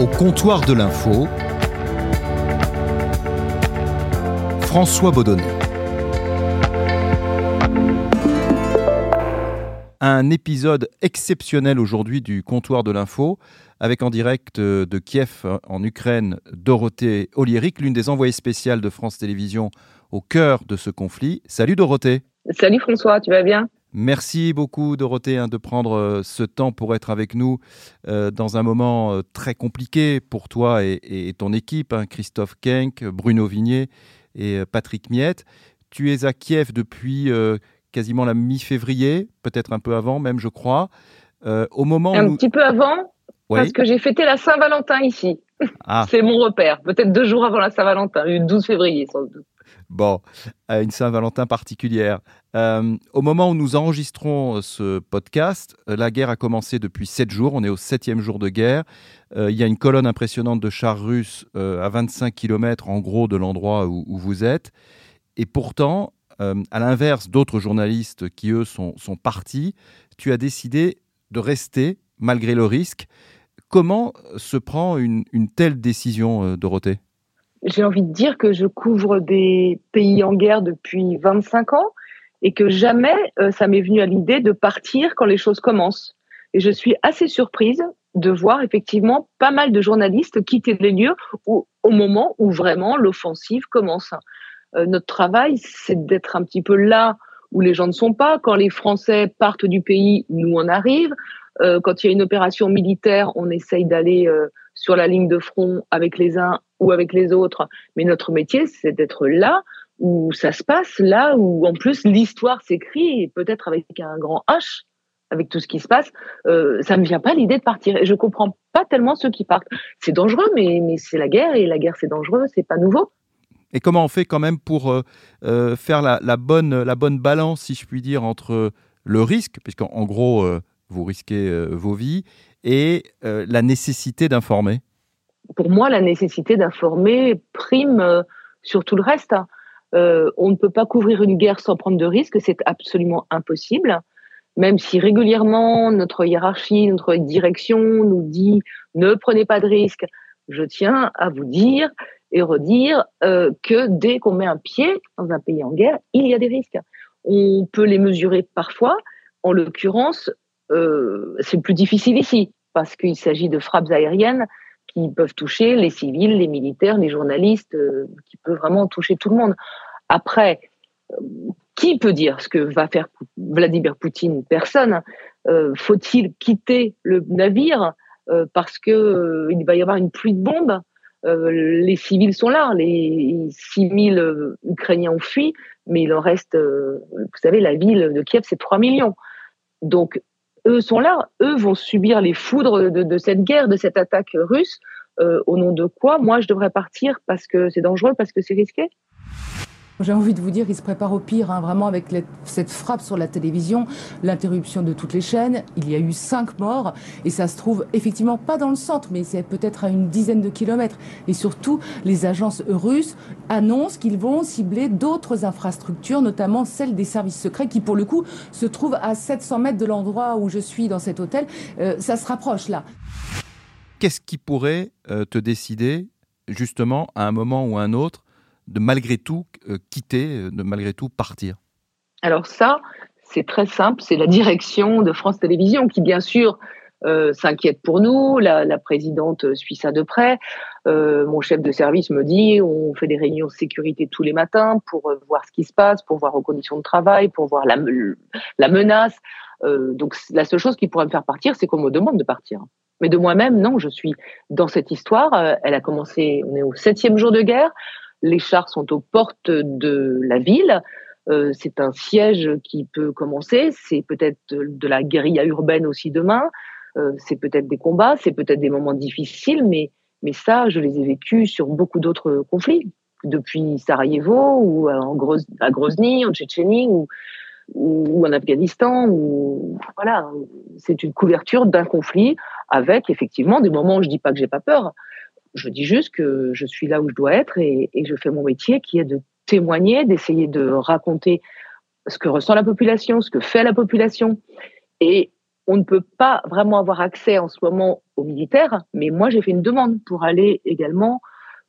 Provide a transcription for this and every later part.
Au comptoir de l'info, François Baudonnet. Un épisode exceptionnel aujourd'hui du comptoir de l'info, avec en direct de Kiev en Ukraine Dorothée Oliéric, l'une des envoyées spéciales de France Télévisions au cœur de ce conflit. Salut Dorothée. Salut François, tu vas bien? Merci beaucoup Dorothée hein, de prendre euh, ce temps pour être avec nous euh, dans un moment euh, très compliqué pour toi et, ton équipe, hein, Christophe Kenck, Bruno Vignier et Patrick Miette. Tu es à Kiev depuis quasiment la mi-février, peut-être un peu avant même je crois. au moment un petit peu avant, parce que j'ai fêté la Saint-Valentin ici. Ah. C'est mon repère, peut-être deux jours avant la Saint-Valentin, le 12 février sans doute. Bon, une Saint-Valentin particulière. Euh, au moment où nous enregistrons euh, ce podcast, euh, la guerre a commencé depuis sept jours. On est au septième jour de guerre. il y a une colonne impressionnante de chars russes à 25 km en gros de l'endroit où, vous êtes. Et pourtant, à l'inverse d'autres journalistes qui, eux, sont, partis, tu as décidé de rester malgré le risque. Comment se prend une, telle décision, Dorothée? J'ai envie de dire que je couvre des pays en guerre depuis 25 ans et que jamais euh, ça m'est venu à l'idée de partir quand les choses commencent. Et je suis assez surprise de voir effectivement pas mal de journalistes quitter les lieux au, au moment où vraiment l'offensive commence. Euh, notre travail, c'est d'être un petit peu là où les gens ne sont pas. Quand les Français partent du pays, nous on arrive. Euh, quand il y a une opération militaire, on essaye d'aller euh, sur la ligne de front avec les uns ou avec les autres. Mais notre métier, c'est d'être là où ça se passe, là où en plus l'histoire s'écrit, peut-être avec un grand H, avec tout ce qui se passe, euh, ça me vient pas l'idée de partir. Et je comprends pas tellement ceux qui partent. C'est dangereux, mais, c'est la guerre, et la guerre c'est dangereux, c'est pas nouveau. Et comment on fait quand même pour faire la, bonne, la bonne balance, si je puis dire, entre le risque, puisqu'en gros, vous risquez vos vies, et la nécessité d'informer Pour moi, la nécessité d'informer prime sur tout le reste. Hein. Euh, on ne peut pas couvrir une guerre sans prendre de risques, c'est absolument impossible. Même si régulièrement notre hiérarchie, notre direction nous dit ne prenez pas de risques, je tiens à vous dire et redire euh, que dès qu'on met un pied dans un pays en guerre, il y a des risques. On peut les mesurer parfois. En l'occurrence, euh, c'est plus difficile ici parce qu'il s'agit de frappes aériennes qui peuvent toucher les civils, les militaires, les journalistes, euh, qui peuvent vraiment toucher tout le monde. Après, euh, qui peut dire ce que va faire Vladimir Poutine Personne? Euh, faut-il quitter le navire parce que il va y avoir une pluie de bombes? Les civils sont là, les 6000 Ukrainiens ont fui, mais il en reste, vous savez, la ville de Kiev, c'est 3 millions. Donc eux sont là, eux vont subir les foudres de, cette guerre, de cette attaque russe. Euh, au nom de quoi Moi, je devrais partir parce que c'est dangereux, parce que c'est risqué j'ai envie de vous dire, il se prépare au pire, hein, vraiment avec cette frappe sur la télévision, l'interruption de toutes les chaînes. Il y a eu cinq morts et ça se trouve effectivement pas dans le centre, mais c'est peut-être à une dizaine de kilomètres. Et surtout, les agences russes annoncent qu'ils vont cibler d'autres infrastructures, notamment celles des services secrets, qui pour le coup se trouvent à 700 mètres de l'endroit où je suis dans cet hôtel. Euh, ça se rapproche là. Qu'est-ce qui pourrait euh, te décider justement à un moment ou à un autre de malgré tout euh, quitter, euh, de malgré tout partir Alors ça, c'est très simple, c'est la direction de France Télévisions qui, bien sûr, euh, s'inquiète pour nous. La, présidente suit ça de près. mon chef de service me dit on fait des réunions de sécurité tous les matins pour voir ce qui se passe, pour voir aux conditions de travail, pour voir la, la menace. donc la seule chose qui pourrait me faire partir, c'est qu'on me demande de partir. Mais de moi-même, non, je suis dans cette histoire. elle a commencé, on est au septième jour de guerre. Les chars sont aux portes de la ville. Euh, c'est un siège qui peut commencer. C'est peut-être de, la guérilla urbaine aussi demain. Euh, c'est peut-être des combats, c'est peut-être des moments difficiles, mais, mais ça, je les ai vécus sur beaucoup d'autres conflits, depuis Sarajevo ou en à Grozny, en Tchétchénie ou, ou, en Afghanistan. Ou, voilà, c'est une couverture d'un conflit avec effectivement des moments où je dis pas que j'ai pas peur, je dis juste que je suis là où je dois être et, je fais mon métier qui est de témoigner, d'essayer de raconter ce que ressent la population, ce que fait la population. Et on ne peut pas vraiment avoir accès en ce moment aux militaires, mais moi j'ai fait une demande pour aller également,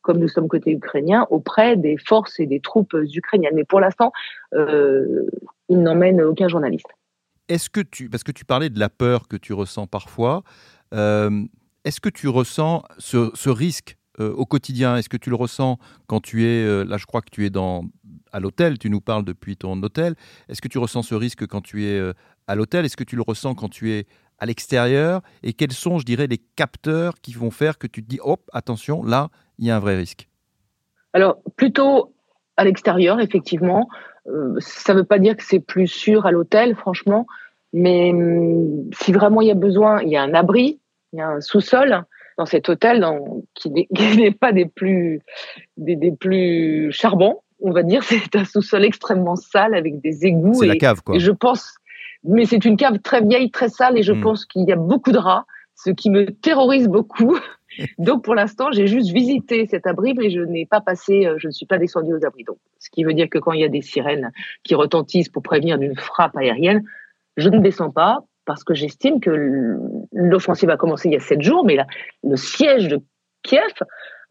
comme nous sommes côté ukrainien, auprès des forces et des troupes ukrainiennes. Mais pour l'instant, euh, il n'emmène aucun journaliste. Est-ce que tu, parce que tu parlais de la peur que tu ressens parfois, euh, est-ce que tu ressens ce, risque euh, au quotidien? Est-ce que tu le ressens quand tu es, euh, là je crois que tu es dans, à l'hôtel, tu nous parles depuis ton hôtel, est-ce que tu ressens ce risque quand tu es à l'hôtel? Est-ce que tu le ressens quand tu es à l'extérieur? Et quels sont, je dirais, les capteurs qui vont faire que tu te dis, hop, attention, là, il y a un vrai risque? Alors, plutôt à l'extérieur, effectivement. ça ne veut pas dire que c'est plus sûr à l'hôtel, franchement. Mais hum, si vraiment il y a besoin, il y a un abri, il y a un sous-sol dans cet hôtel qui n'est pas des plus, des, plus charbons, on va dire. C'est un sous-sol extrêmement sale avec des égouts. C'est la cave, quoi. Et je pense, mais c'est une cave très vieille, très sale, et je hmm. pense qu'il y a beaucoup de rats, ce qui me terrorise beaucoup. Donc pour l'instant, j'ai juste visité cet abri, mais je n'ai pas passé, euh, je ne suis pas descendue aux abris. Donc, ce qui veut dire que quand il y a des sirènes qui retentissent pour prévenir d'une frappe aérienne, je ne descends pas parce que j'estime que l'offensive a commencé il y a sept jours, mais le siège de Kiev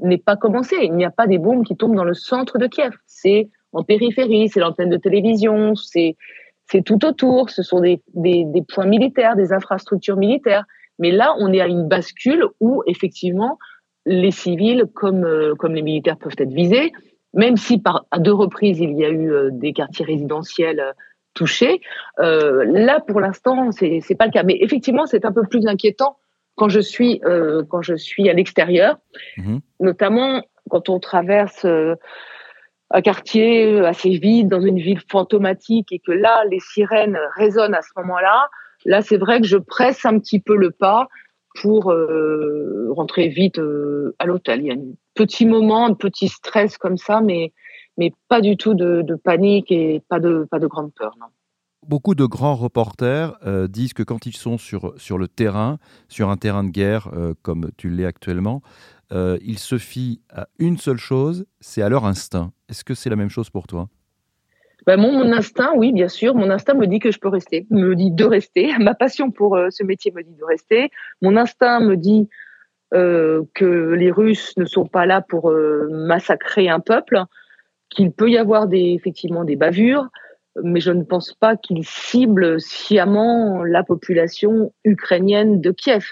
n'est pas commencé. Il n'y a pas des bombes qui tombent dans le centre de Kiev. C'est en périphérie, c'est l'antenne de télévision, c'est tout autour. Ce sont des, points militaires, des infrastructures militaires. Mais là, on est à une bascule où effectivement les civils comme euh, les militaires peuvent être visés, même si à deux reprises il y a eu euh, des quartiers résidentiels euh, touché. Euh, là, pour l'instant, c'est c'est pas le cas. Mais effectivement, c'est un peu plus inquiétant quand je suis euh, quand je suis à l'extérieur, mhm. notamment quand on traverse euh, un quartier assez vide dans une ville fantomatique et que là, les sirènes résonnent à ce moment-là. Là, c'est vrai que je presse un petit peu le pas pour rentrer vite à l'hôtel. Il y a un petit moment, un petit stress comme ça, mais mais pas du tout de, panique et pas de, pas de grande peur. Non. Beaucoup de grands reporters euh, disent que quand ils sont sur, sur le terrain, sur un terrain de guerre euh, comme tu l'es actuellement, euh, ils se fient à une seule chose, c'est à leur instinct. Est-ce que c'est la même chose pour toi? Ben mon, instinct, oui, bien sûr. Mon instinct me dit que je peux rester, me dit de rester. Ma passion pour ce métier me dit de rester. Mon instinct me dit que les Russes ne sont pas là pour massacrer un peuple qu'il peut y avoir des, effectivement des bavures, mais je ne pense pas qu'ils ciblent sciemment la population ukrainienne de Kiev.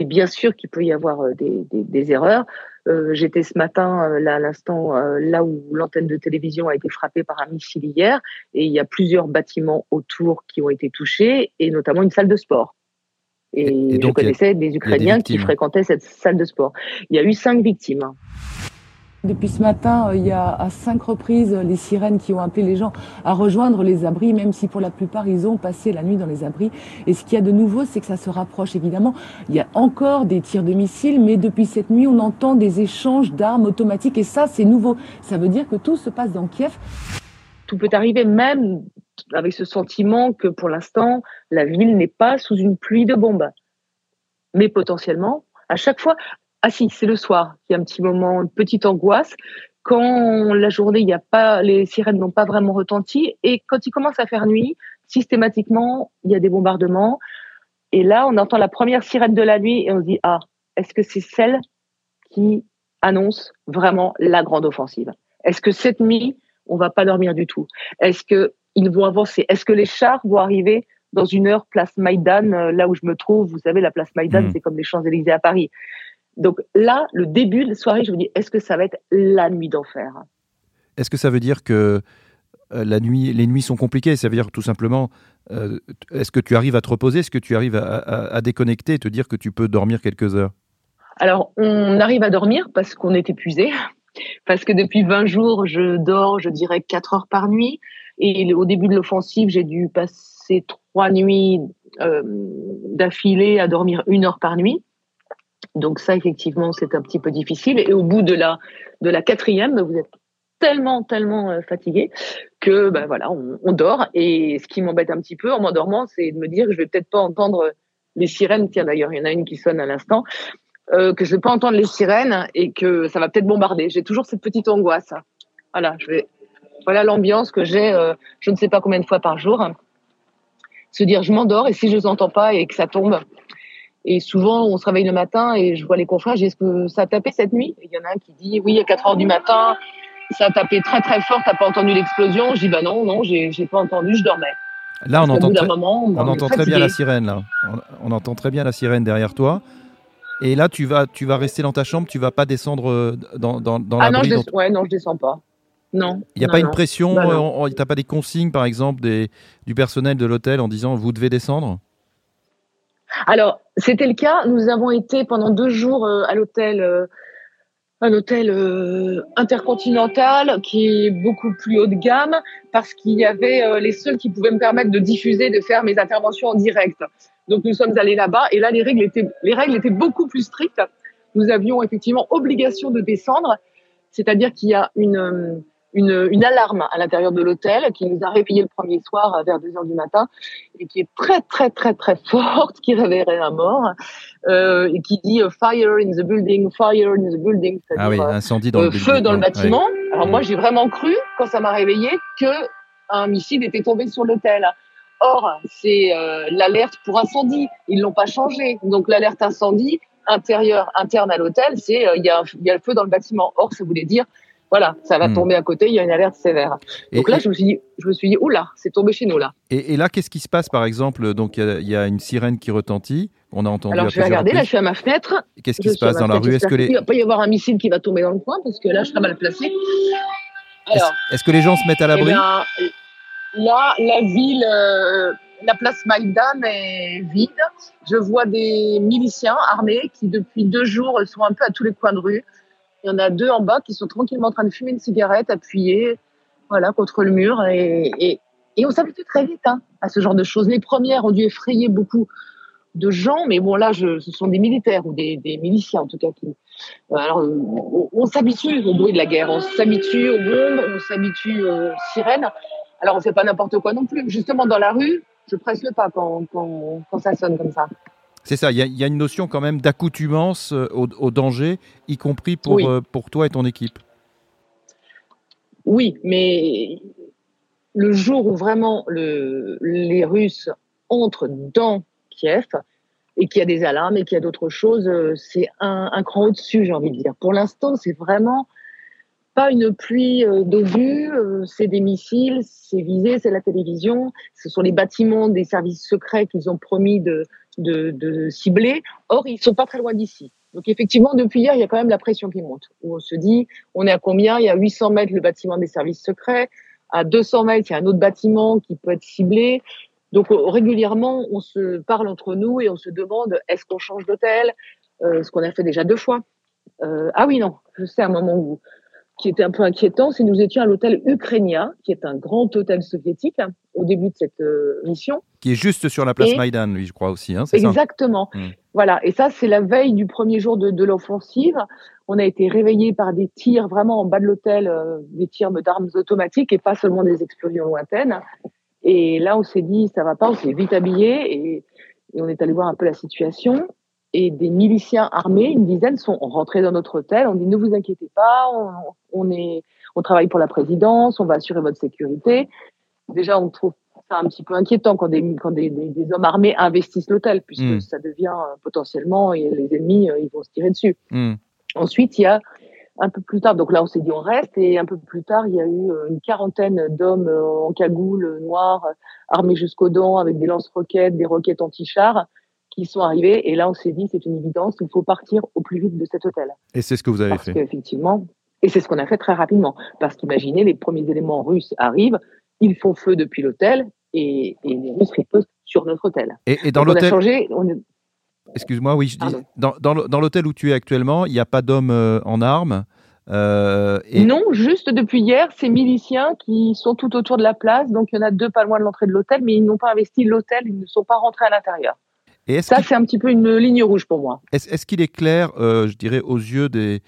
Mais bien sûr qu'il peut y avoir euh, des, des, des erreurs. Euh, J'étais ce matin, euh, là, à l'instant, euh, là où l'antenne de télévision a été frappée par un missile hier, et il y a plusieurs bâtiments autour qui ont été touchés, et notamment une salle de sport. Et, et donc, je connaissais des Ukrainiens qui fréquentaient cette salle de sport. Il y a eu cinq victimes. Depuis ce matin, euh, il y a à cinq reprises les sirènes qui ont appelé les gens à rejoindre les abris, même si pour la plupart ils ont passé la nuit dans les abris. Et ce qu'il y a de nouveau, c'est que ça se rapproche évidemment. Il y a encore des tirs de missiles, mais depuis cette nuit, on entend des échanges d'armes automatiques et ça, c'est nouveau. Ça veut dire que tout se passe dans Kiev. Tout peut arriver même avec ce sentiment que pour l'instant, la ville n'est pas sous une pluie de bombes. Mais potentiellement, à chaque fois, ah si, c'est le soir. Il y a un petit moment, une petite angoisse. Quand la journée, il y a pas, les sirènes n'ont pas vraiment retenti. Et quand il commence à faire nuit, systématiquement, il y a des bombardements. Et là, on entend la première sirène de la nuit et on se dit, ah, est-ce que c'est celle qui annonce vraiment la grande offensive? Est-ce que cette nuit, on va pas dormir du tout? Est-ce que ils vont avancer? Est-ce que les chars vont arriver dans une heure place Maïdan, euh, là où je me trouve? Vous savez, la place Maïdan, mmh. c'est comme les Champs-Élysées à Paris. Donc là, le début de la soirée, je me dis, est-ce que ça va être la nuit d'enfer? Est-ce que ça veut dire que euh, la nuit, les nuits sont compliquées? Ça veut dire tout simplement, euh, est-ce que tu arrives à te reposer? Est-ce que tu arrives à, déconnecter et te dire que tu peux dormir quelques heures? Alors, on arrive à dormir parce qu'on est épuisé. Parce que depuis 20 jours, je dors, je dirais, 4 heures par nuit. Et au début de l'offensive, j'ai dû passer trois nuits euh, d'affilée à dormir une heure par nuit. Donc ça, effectivement, c'est un petit peu difficile. Et au bout de la, quatrième, vous êtes tellement, tellement euh, fatigué que ben voilà, on, dort. Et ce qui m'embête un petit peu en m'endormant, c'est de me dire que je vais peut-être pas entendre les sirènes. Tiens, d'ailleurs, il y en a une qui sonne à l'instant. Euh, que je vais pas entendre les sirènes et que ça va peut-être bombarder. J'ai toujours cette petite angoisse. Voilà, je vais. Voilà l'ambiance que j'ai. Euh, je ne sais pas combien de fois par jour se dire je m'endors et si je n'entends pas et que ça tombe. Et souvent, on se réveille le matin et je vois les confrères, j'ai est-ce que ça a tapé cette nuit Il y en a un qui dit oui, à 4 heures du matin, ça a tapé très très fort, t'as pas entendu l'explosion Je dis bah non, non, j'ai pas entendu, je dormais. Là, on entend, très, on, entend très bien la sirène. Là. On, entend très bien la sirène derrière toi. Et là, tu vas, tu vas rester dans ta chambre, tu vas pas descendre euh, dans, dans, dans ah non, je ouais, non, je descends pas. Non. Il n'y a pas une pression, bah tu n'as pas des consignes, par exemple, des, du personnel de l'hôtel en disant vous devez descendre? Alors, c'était le cas. Nous avons été pendant deux jours euh, à l'hôtel. Euh, un hôtel euh, intercontinental qui est beaucoup plus haut de gamme parce qu'il y avait euh, les seuls qui pouvaient me permettre de diffuser, de faire mes interventions en direct. Donc nous sommes allés là-bas et là les règles étaient les règles étaient beaucoup plus strictes. Nous avions effectivement obligation de descendre, c'est-à-dire qu'il y a une euh, une, une alarme à l'intérieur de l'hôtel qui nous a réveillés le premier soir vers 2 heures du matin et qui est très très très très forte, qui réveillerait un mort euh, et qui dit euh, fire in the building, fire in the building, ah oui, incendie dans le euh, feu dans le bâtiment. Alors moi j'ai vraiment cru quand ça m'a réveillé que un missile était tombé sur l'hôtel. Or, c'est euh, l'alerte pour incendie. Ils l'ont pas changé. Donc l'alerte incendie intérieur interne à l'hôtel, c'est il y, a, y a le feu dans le bâtiment. Or, ça voulait dire voilà, ça va hmm. tomber à côté, il y a une alerte sévère. Donc là, je me suis dit, je me suis dit, oula, c'est tombé chez nous là. Et, là, qu'est-ce qui se passe, par exemple? Donc, il y, a une sirène qui retentit. On a entendu. Alors, je vais regarder. Là, je suis à ma fenêtre. Qu'est-ce qui se passe dans la rue? Est-ce que les... Il va pas y avoir un missile qui va tomber dans le coin parce que là, je serai mal placé. Est-ce que les gens se mettent à l'abri? eh Là, la ville, euh, la place Maïdan est vide. Je vois des miliciens armés qui, depuis deux jours, sont un peu à tous les coins de rue. Il y en a deux en bas qui sont tranquillement en train de fumer une cigarette appuyée voilà, contre le mur. Et, on s'habitue très vite hein, à ce genre de choses. Les premières ont dû effrayer beaucoup de gens, mais bon là, ce sont des militaires ou des, miliciens en tout cas. Euh, alors, on, s'habitue au bruit de la guerre, on s'habitue aux bombes, on s'habitue aux sirènes. Alors on fait pas n'importe quoi non plus. Justement dans la rue, je presse le pas quand ça sonne comme ça. C'est ça, il y, a une notion quand même d'accoutumance euh, au, danger, y compris pour, euh, pour toi et ton équipe. Oui, mais le jour où vraiment le, les Russes entrent dans Kiev et qu'il y a des alarmes et qu'il y a d'autres choses, euh, c'est un, un cran au-dessus, j'ai envie de dire. Pour l'instant, c'est vraiment pas une pluie d'obus, c'est des missiles, c'est visé, c'est la télévision, ce sont les bâtiments des services secrets qu'ils ont promis de, de, de cibler. Or, ils sont pas très loin d'ici. Donc effectivement, depuis hier, il y a quand même la pression qui monte. Où on se dit, on est à combien? Il y a 800 mètres le bâtiment des services secrets. À 200 mètres, il y a un autre bâtiment qui peut être ciblé. Donc régulièrement, on se parle entre nous et on se demande est-ce qu'on change d'hôtel? Euh, Ce qu'on a fait déjà deux fois? Euh, ah oui, non, je sais à un moment où qui était un peu inquiétant, c'est nous étions à l'hôtel Ukrainia, qui est un grand hôtel soviétique, hein, au début de cette euh, mission. Qui est juste sur la place Maïdan, lui, je crois aussi. Hein, exactement. Hmm. Voilà. Et ça, c'est la veille du premier jour de, de l'offensive. On a été réveillés par des tirs vraiment en bas de l'hôtel, euh, des tirs d'armes automatiques et pas seulement des explosions lointaines. Et là, on s'est dit, ça va pas, on s'est vite habillé et, et on est allé voir un peu la situation et des miliciens armés, une dizaine, sont rentrés dans notre hôtel. On dit ne vous inquiétez pas, on, est, on travaille pour la présidence, on va assurer votre sécurité. Déjà, on trouve ça un petit peu inquiétant quand des, quand des, des, hommes armés investissent l'hôtel, puisque hmm. ça devient euh, potentiellement et les ennemis, euh, ils vont se tirer dessus. Hmm. Ensuite, il y a un peu plus tard, donc là on s'est dit on reste, et un peu plus tard, il y a eu euh, une quarantaine d'hommes en cagoule noire, armés jusqu'aux dents, avec des lance-roquettes, des roquettes anti-chars, qui sont arrivés. Et là, on s'est dit, c'est une évidence, il faut partir au plus vite de cet hôtel. Et c'est ce que vous avez parce fait. Effectivement. Et c'est ce qu'on a fait très rapidement. Parce qu'imaginez, les premiers éléments russes arrivent, ils font feu depuis l'hôtel et, les Russes ripostent sur notre hôtel. Et, dans l'hôtel. Excuse-moi, oui, je dis, dans, dans l'hôtel où tu es actuellement, il n'y a pas d'hommes euh, en armes euh, et... Non, juste depuis hier, ces miliciens qui sont tout autour de la place, donc il y en a deux pas loin de l'entrée de l'hôtel, mais ils n'ont pas investi l'hôtel, ils ne sont pas rentrés à l'intérieur ça, c'est un petit peu une ligne rouge pour moi. Est-ce qu'il est clair, euh, je dirais, aux yeux des,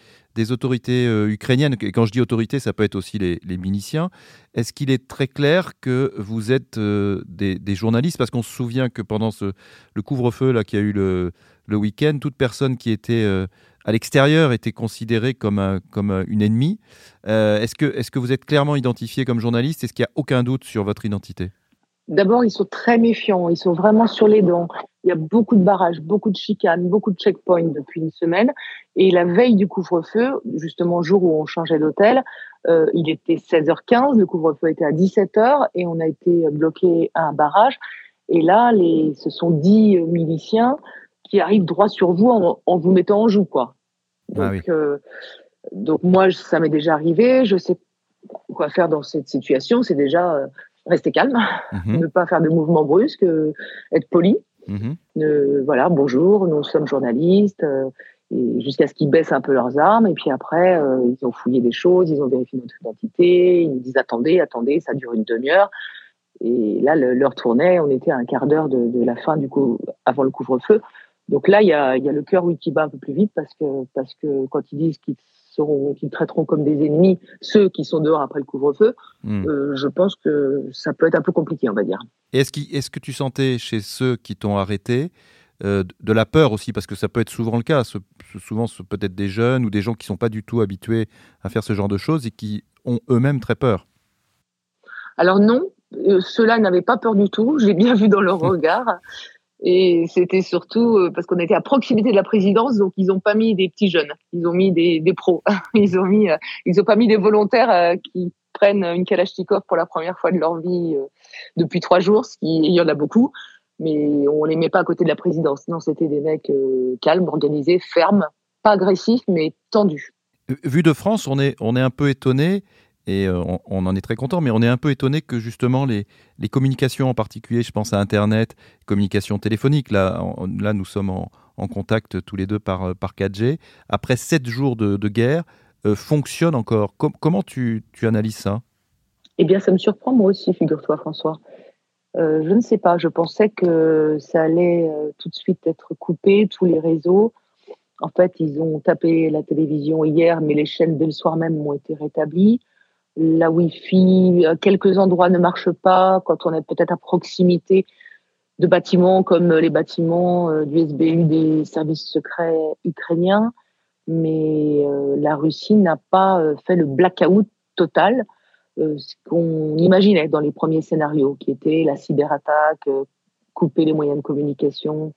autorités euh, ukrainiennes, et quand je dis autorités, ça peut être aussi les, les miliciens, est-ce qu'il est très clair que vous êtes euh, des, journalistes? Parce qu'on se souvient que pendant ce, le couvre-feu là, qui a eu le, le week-end, toute personne qui était à l'extérieur était considérée comme, comme une ennemie. est-ce que, est que vous êtes clairement identifié comme journaliste? Est-ce qu'il n'y a aucun doute sur votre identité? D'abord, ils sont très méfiants, ils sont vraiment sur les dents. Il y a beaucoup de barrages, beaucoup de chicanes, beaucoup de checkpoints depuis une semaine. Et la veille du couvre-feu, justement, jour où on changeait d'hôtel, euh, il était 16h15, le couvre-feu était à 17h et on a été bloqué à un barrage. Et là, les, ce sont dix miliciens qui arrivent droit sur vous en, vous mettant en joue, quoi. Ah donc, euh, donc moi, ça m'est déjà arrivé. Je sais quoi faire dans cette situation. C'est déjà euh, rester calme, mhm. ne pas faire de mouvements brusques, euh, être poli. Mhm. voilà, bonjour, nous sommes journalistes. jusqu'à ce qu'ils baissent un peu leurs armes. Et puis après, ils ont fouillé des choses, ils ont vérifié notre identité. Ils nous disent attendez, attendez, ça dure une demi-heure. Et là, l'heure tournait, on était à un quart d'heure de, de, la fin du coup, avant le couvre-feu. Donc là, il y a, y a, le cœur oui, qui bat un peu plus vite parce que, parce que quand ils disent qu'ils seront, qu'ils traiteront comme des ennemis ceux qui sont dehors après le couvre-feu, hmm. euh, je pense que ça peut être un peu compliqué, on va dire. Est-ce, est que tu sentais chez ceux qui t'ont arrêté euh, de la peur aussi, parce que ça peut être souvent le cas, ce, souvent peut-être des jeunes ou des gens qui sont pas du tout habitués à faire ce genre de choses et qui ont eux-mêmes très peur Alors non, euh, ceux-là n'avaient pas peur du tout, j'ai bien vu dans leur regard. Et c'était surtout euh, parce qu'on était à proximité de la présidence, donc ils n'ont pas mis des petits jeunes, ils ont mis des, des pros, ils ont mis, euh, ils ont pas mis des volontaires euh, qui prennent une Kalachnikov pour la première fois de leur vie depuis trois jours, ce qui, il y en a beaucoup, mais on les met pas à côté de la présidence. Non, c'était des mecs calmes, organisés, fermes, pas agressifs, mais tendus. Vu de France, on est, on est un peu étonné et euh, on, en est très content, mais on est un peu étonné que justement les, communications en particulier, je pense à Internet, communications téléphoniques, là, là nous sommes en, contact tous les deux par, euh, par 4G, après sept jours de, guerre, euh, fonctionnent encore. comment tu, tu, analyses ça? Eh bien, ça me surprend moi aussi, figure-toi François. je ne sais pas, je pensais que ça allait tout de suite être coupé, tous les réseaux. En fait, ils ont tapé la télévision hier, mais les chaînes dès le soir même ont été rétablies la Wi-Fi, euh, quelques endroits ne marchent pas quand on est peut-être à proximité de bâtiments comme les bâtiments euh, du SBU des services secrets ukrainiens. Mais euh, la Russie n'a pas fait le blackout total, ce qu'on imaginait dans les premiers scénarios, qui étaient la cyberattaque, couper les moyens de communication,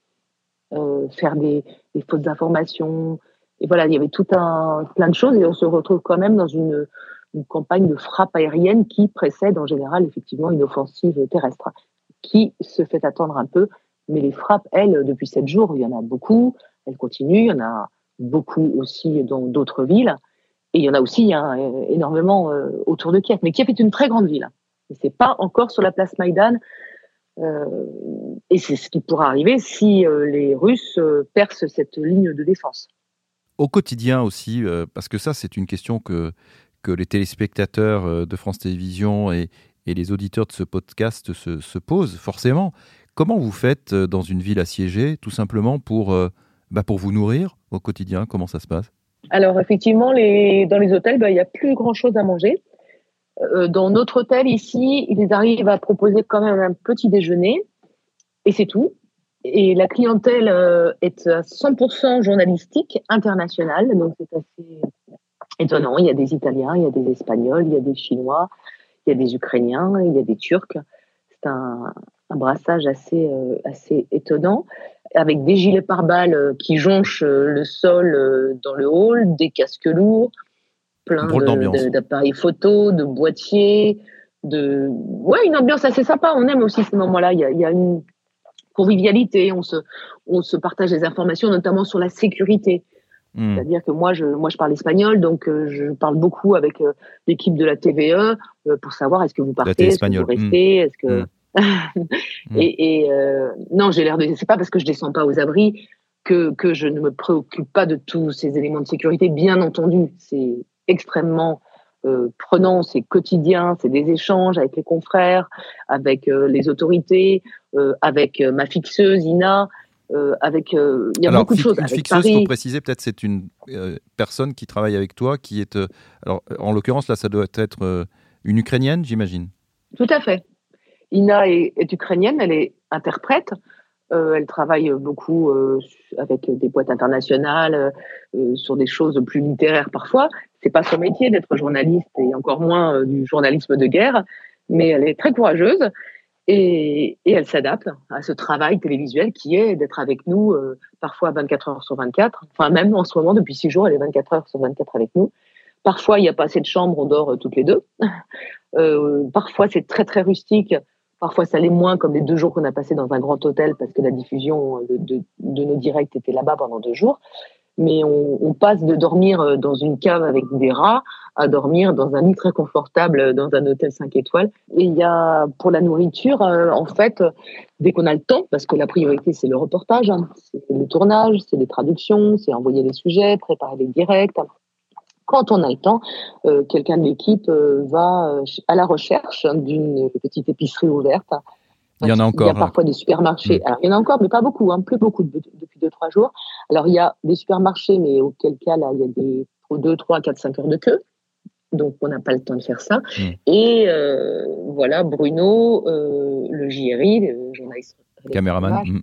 faire des, des, fausses informations. Et voilà, il y avait tout un plein de choses et on se retrouve quand même dans une une campagne de frappe aérienne qui précède en général effectivement une offensive terrestre, qui se fait attendre un peu. Mais les frappes, elles, depuis sept jours, il y en a beaucoup, elles continuent, il y en a beaucoup aussi dans d'autres villes, et il y en a aussi hein, énormément euh, autour de Kiev. Mais Kiev est une très grande ville, et c'est pas encore sur la place Maïdan, euh, et c'est ce qui pourra arriver si euh, les Russes percent cette ligne de défense. Au quotidien aussi, parce que ça c'est une question que que les téléspectateurs euh, de France Télévisions et, les auditeurs de ce podcast se, posent forcément. Comment vous faites euh, dans une ville assiégée, tout simplement pour, euh, bah, pour vous nourrir au quotidien? Comment ça se passe? Alors effectivement, dans les hôtels, bah, il n'y a plus grand-chose à manger. dans notre hôtel ici, ils arrivent à proposer quand même un petit déjeuner, et c'est tout. Et la clientèle est à 100% journalistique, internationale, donc c'est assez étonnant. Il y a des Italiens, il y a des Espagnols, il y a des Chinois, il y a des Ukrainiens, il y a des Turcs. C'est un, brassage assez, euh, assez étonnant, avec des gilets pare-balles qui jonchent le sol dans le hall, des casques lourds, plein d'appareils photo, de boîtiers, de ouais une ambiance assez sympa. On aime aussi ces moments-là. Il y a, y a une convivialité. On se, on se partage des informations, notamment sur la sécurité. Hmm. C'est-à-dire que moi, je, moi, je parle espagnol, donc euh, je parle beaucoup avec euh, l'équipe de la TVE euh, pour savoir est-ce que vous partez, est-ce que vous restez, hmm. est-ce que hmm. et, et non, j'ai l'air de c'est pas parce que je descends pas aux abris que que je ne me préoccupe pas de tous ces éléments de sécurité. Bien entendu, c'est extrêmement prenant, c'est quotidien, c'est des échanges avec les confrères, avec les autorités, avec ma fixeuse Ina. Euh, avec euh, il y a beaucoup de choses. Une fixeuse, pour préciser, peut-être c'est une euh, personne qui travaille avec toi, qui est alors en l'occurrence là, ça doit être une ukrainienne, j'imagine. Tout à fait. Ina est, ukrainienne, elle est interprète. elle travaille beaucoup avec des boîtes internationales sur des choses plus littéraires parfois. C'est pas son métier d'être journaliste et encore moins du journalisme de guerre, mais elle est très courageuse Et, elle s'adapte à ce travail télévisuel qui est d'être avec nous euh, parfois 24 heures sur 24. Enfin, même en ce moment, depuis six jours, elle est 24 heures sur 24 avec nous. Parfois, il n'y a pas assez de chambres, on dort euh, toutes les deux. Euh, parfois, c'est très, très rustique. Parfois, ça l'est moins, comme les deux jours qu'on a passés dans un grand hôtel parce que la diffusion de nos directs était là-bas pendant deux jours mais on, passe de dormir euh, dans une cave avec des rats à dormir dans un lit très confortable euh, dans un hôtel 5 étoiles. Et il y a pour la nourriture, euh, en fait, dès qu'on a le temps, parce que la priorité c'est le reportage, hein, c'est le tournage, c'est les traductions, c'est envoyer les sujets, préparer les directs. Quand on a le temps, quelqu'un de l'équipe va à la recherche d'une petite épicerie ouverte il y en a encore. Il y a parfois des supermarchés. Mm. Alors, il y en a encore, mais pas beaucoup, hein, plus beaucoup depuis deux, trois jours. Alors, il y a des supermarchés, mais auquel cas, là, il y a des 2, 3, 4, 5 heures de queue. Donc, on n'a pas le temps de faire ça. Mm. Et euh, voilà, Bruno, euh, le JRI, le journaliste. Caméraman.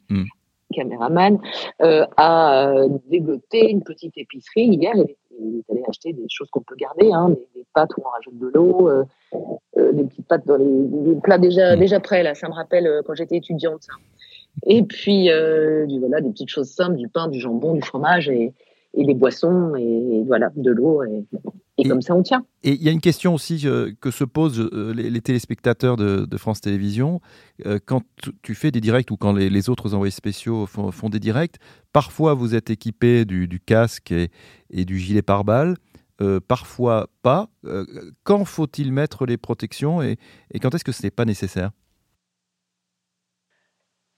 Caméraman, euh, a dégoté une petite épicerie hier. Il est allé acheter des choses qu'on peut garder, hein, des, pâtes où on rajoute de l'eau, euh, des petites pâtes dans les, plats déjà, mm. déjà prêts. Là. Ça me rappelle euh, quand j'étais étudiante. Et puis, euh, du, voilà, des petites choses simples, du pain, du jambon, du fromage et, et des boissons et, voilà, de l'eau. Et, et, comme ça, on tient. Et il y a une question aussi que se posent les, téléspectateurs de, France Télévisions. quand tu fais des directs ou quand les, autres envoyés spéciaux font, des directs, parfois vous êtes équipé du, du casque et, et, du gilet pare-balles. Euh, parfois pas. Euh, quand faut-il mettre les protections et, quand est-ce que ce n'est pas nécessaire?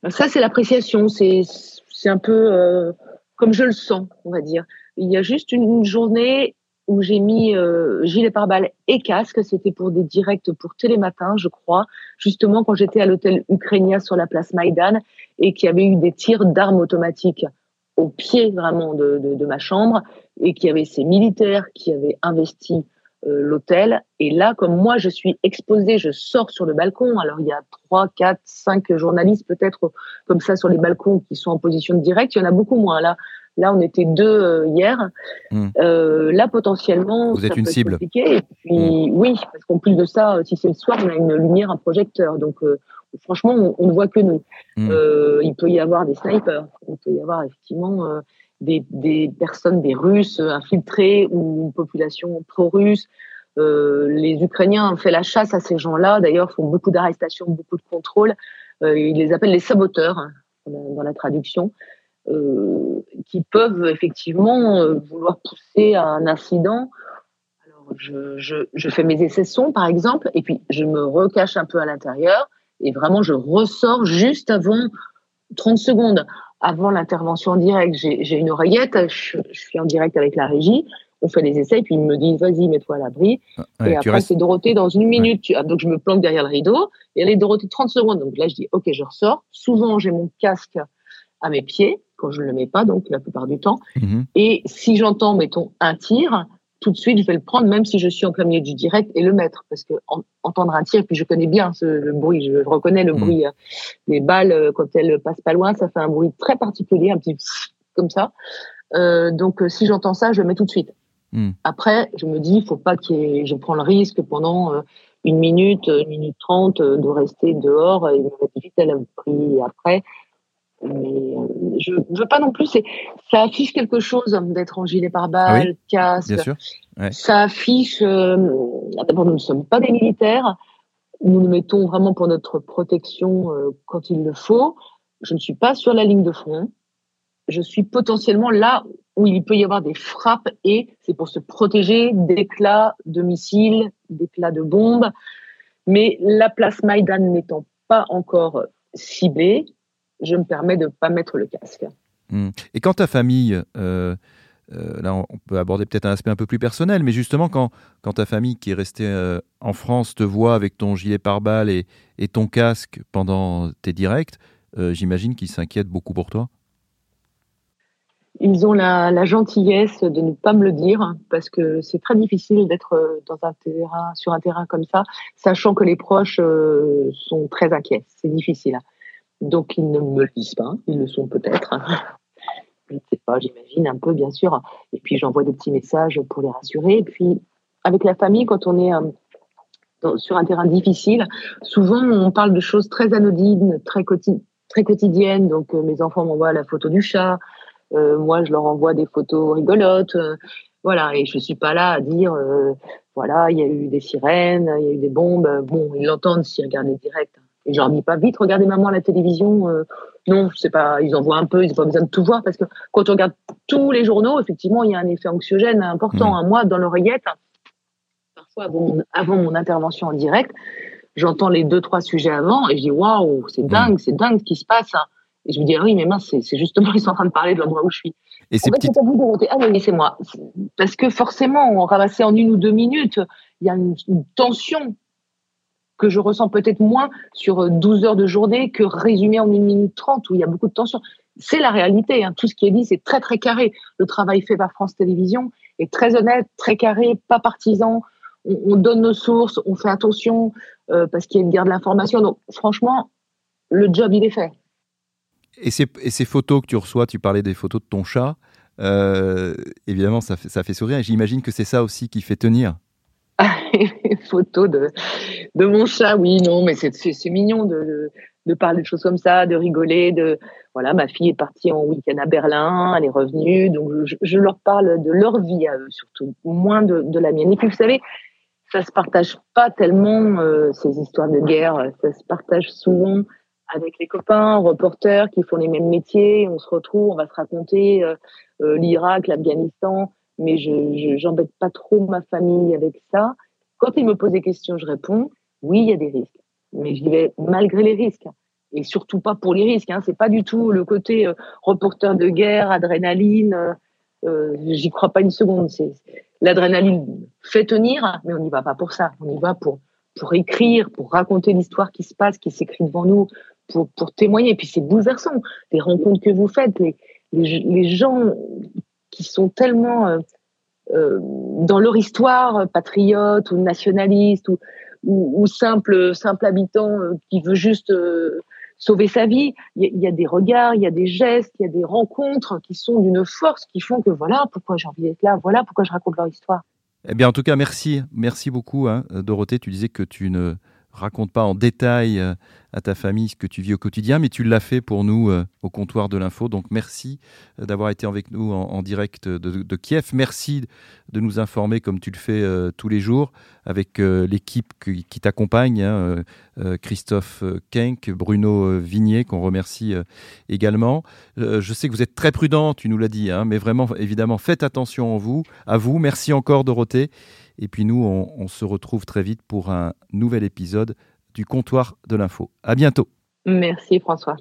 Ça, c'est l'appréciation. C'est un peu euh, comme je le sens, on va dire. Il y a juste une, journée où j'ai mis gilet pare-balles et casque. C'était pour des directs pour Télématin, je crois, justement quand j'étais à l'hôtel Ukrainia sur la place Maïdan et qu'il y avait eu des tirs d'armes automatiques au pied vraiment de, ma chambre et qu'il y avait ces militaires qui avaient investi euh, l'hôtel. Et là, comme moi, je suis exposée, je sors sur le balcon. Alors, il y a trois, quatre, cinq journalistes peut-être comme ça sur les balcons qui sont en position de direct. Il y en a beaucoup moins. Là, là on était deux euh, hier. Hmm. Euh, là, potentiellement, vous êtes une cible. Compliqué. Et puis, hmm. oui, parce qu'en plus de ça, si c'est le soir, on a une lumière, un projecteur. Donc, franchement, on, ne voit que nous. Hmm. Euh, il peut y avoir des snipers, il peut y avoir effectivement euh, des, personnes, des Russes infiltrés ou une population pro-russe. Euh, les Ukrainiens ont fait la chasse à ces gens-là. D'ailleurs, font beaucoup d'arrestations, beaucoup de contrôles. ils les appellent les saboteurs hein, dans la traduction, qui peuvent effectivement vouloir pousser à un incident. Alors, je, je fais mes essais son, par exemple, et puis je me recache un peu à l'intérieur et vraiment, je ressors juste avant 30 secondes avant l'intervention en direct. J'ai une oreillette, je, suis en direct avec la régie, on fait les essais, et puis ils me disent vas-y, mets-toi à l'abri. Ah, et après, c'est Dorothée dans une minute. Donc, je me planque derrière le rideau, et elle est Dorothée 30 secondes. Donc là, je dis ok, je ressors. Souvent, j'ai mon casque à mes pieds, quand je ne le mets pas, donc la plupart du temps. Mhm. Et si j'entends, mettons, un tir, tout de suite, je vais le prendre, même si je suis en plein milieu du direct, et le mettre, parce que entendre un tir, puis je connais bien ce, le bruit, je reconnais le mm. bruit. Hein. Les balles, euh, quand elles passent pas loin, ça fait un bruit très particulier, un petit comme ça. Euh, donc, euh, si j'entends ça, je le mets tout de suite. Mm. Après, je me dis, il faut pas que je prends le risque pendant euh, une minute, une minute trente, de rester dehors et me mettre vite à l'abri après. Mais euh, je ne veux pas non plus. Ça affiche quelque chose d'être en gilet pare-balles, ah casque. Bien sûr. Ça affiche. Euh, d'abord, nous ne sommes pas des militaires. Nous nous mettons vraiment pour notre protection euh, quand il le faut. Je ne suis pas sur la ligne de front. Je suis potentiellement là où il peut y avoir des frappes et c'est pour se protéger d'éclats de missiles, d'éclats de bombes. Mais la place Maïdan n'étant pas encore ciblée, je me permets de ne pas mettre le casque. Hmm. Et quand ta famille, euh, euh, là on peut aborder peut-être un aspect un peu plus personnel, mais justement quand, quand ta famille qui est restée euh, en France te voit avec ton gilet pare-balles et, et, ton casque pendant tes directs, j'imagine qu'ils s'inquiètent beaucoup pour toi ils ont la, la, gentillesse de ne pas me le dire parce que c'est très difficile d'être dans un terrain, sur un terrain comme ça, sachant que les proches sont très inquiets. C'est difficile. Donc ils ne me le disent pas, ils le sont peut-être. Je ne sais pas, j'imagine un peu bien sûr. Et puis j'envoie des petits messages pour les rassurer. Et puis avec la famille, quand on est euh, sur un terrain difficile. Souvent, on parle de choses très anodines, très, quotidiennes. Donc, euh, mes enfants m'envoient la photo du chat. Euh, moi, je leur envoie des photos rigolotes. Voilà, et je suis pas là à dire, voilà, il y a eu des sirènes, il y a eu des bombes. Bon, ils l'entendent s'ils regardent les directs. Et je leur dis pas vite, regardez maman à la télévision. non, je sais pas, ils en voient un peu, ils n'ont pas besoin de tout voir parce que quand on regarde tous les journaux, effectivement, il y a un effet anxiogène important. Mmh. Moi, dans l'oreillette, avant mon, intervention en direct, j'entends les deux, trois sujets avant et je dis waouh, c'est dingue, c'est dingue ce qui se passe. Hein. Et je me dis, ah oui, mais mince, c'est justement, ils sont en train de parler de l'endroit où je suis. Et c'est petit... Ah oui, c'est moi. Parce que forcément, on ramassait en une ou deux minutes, il y a une, tension que je ressens peut-être moins sur 12 heures de journée que résumé en une minute trente où il y a beaucoup de tension. C'est la réalité. Hein. Tout ce qui est dit, c'est très, très carré. Le travail fait par France Télévisions est très honnête, très carré, pas partisan on, donne nos sources, on fait attention euh, parce qu'il y a une guerre de l'information. Donc, franchement, le job, il est fait. Et ces, ces, photos que tu reçois, tu parlais des photos de ton chat, euh, évidemment, ça fait, ça fait sourire. Et j'imagine que c'est ça aussi qui fait tenir. photos de, de mon chat, oui, non, mais c'est mignon de, de, parler de choses comme ça, de rigoler. De voilà, ma fille est partie en week-end à Berlin, elle est revenue, donc je, je, leur parle de leur vie à eux, surtout moins de, de la mienne. Et puis vous savez, ça se partage pas tellement euh, ces histoires de guerre. Ça se partage souvent avec les copains, reporters qui font les mêmes métiers. On se retrouve, on va se raconter euh, euh, l'Irak, l'Afghanistan, mais je j'embête pas trop ma famille avec ça. Quand ils me posent des questions, je réponds oui, il y a des risques, mais j'y vais malgré les risques et surtout pas pour les risques. Hein. C'est pas du tout le côté reporter de guerre, adrénaline. J'y crois pas une seconde. L'adrénaline fait tenir, mais on n'y va pas pour ça. On y va pour, pour écrire, pour raconter l'histoire qui se passe, qui s'écrit devant nous, pour, pour témoigner. Et puis c'est bouleversant, les rencontres que vous faites, les, les, gens qui sont tellement euh, euh, dans leur histoire, patriotes ou nationalistes ou, ou, simple, simple habitant euh, qui veut juste sauver sa vie. Il y, a des regards, il y a des gestes, il y a des rencontres qui sont d'une force qui font que voilà pourquoi j'ai envie d'être là, voilà pourquoi je raconte leur histoire. Eh bien, en tout cas, merci, merci beaucoup, hein, Dorothée. Tu disais que tu ne racontes pas en détail euh, à ta famille ce que tu vis au quotidien, mais tu l'as fait pour nous euh, au comptoir de l'info. Donc merci euh, d'avoir été avec nous en, direct de, Kiev. Merci de nous informer comme tu le fais tous les jours avec l'équipe qui, t'accompagne, hein, Christophe Kenk, Bruno Vignier, qu'on remercie également. je sais que vous êtes très prudent, tu nous l'as dit, hein, mais vraiment, évidemment, faites attention à vous. À vous. Merci encore, Dorothée. Et puis nous, on, se retrouve très vite pour un nouvel épisode du comptoir de l'info. À bientôt. Merci François.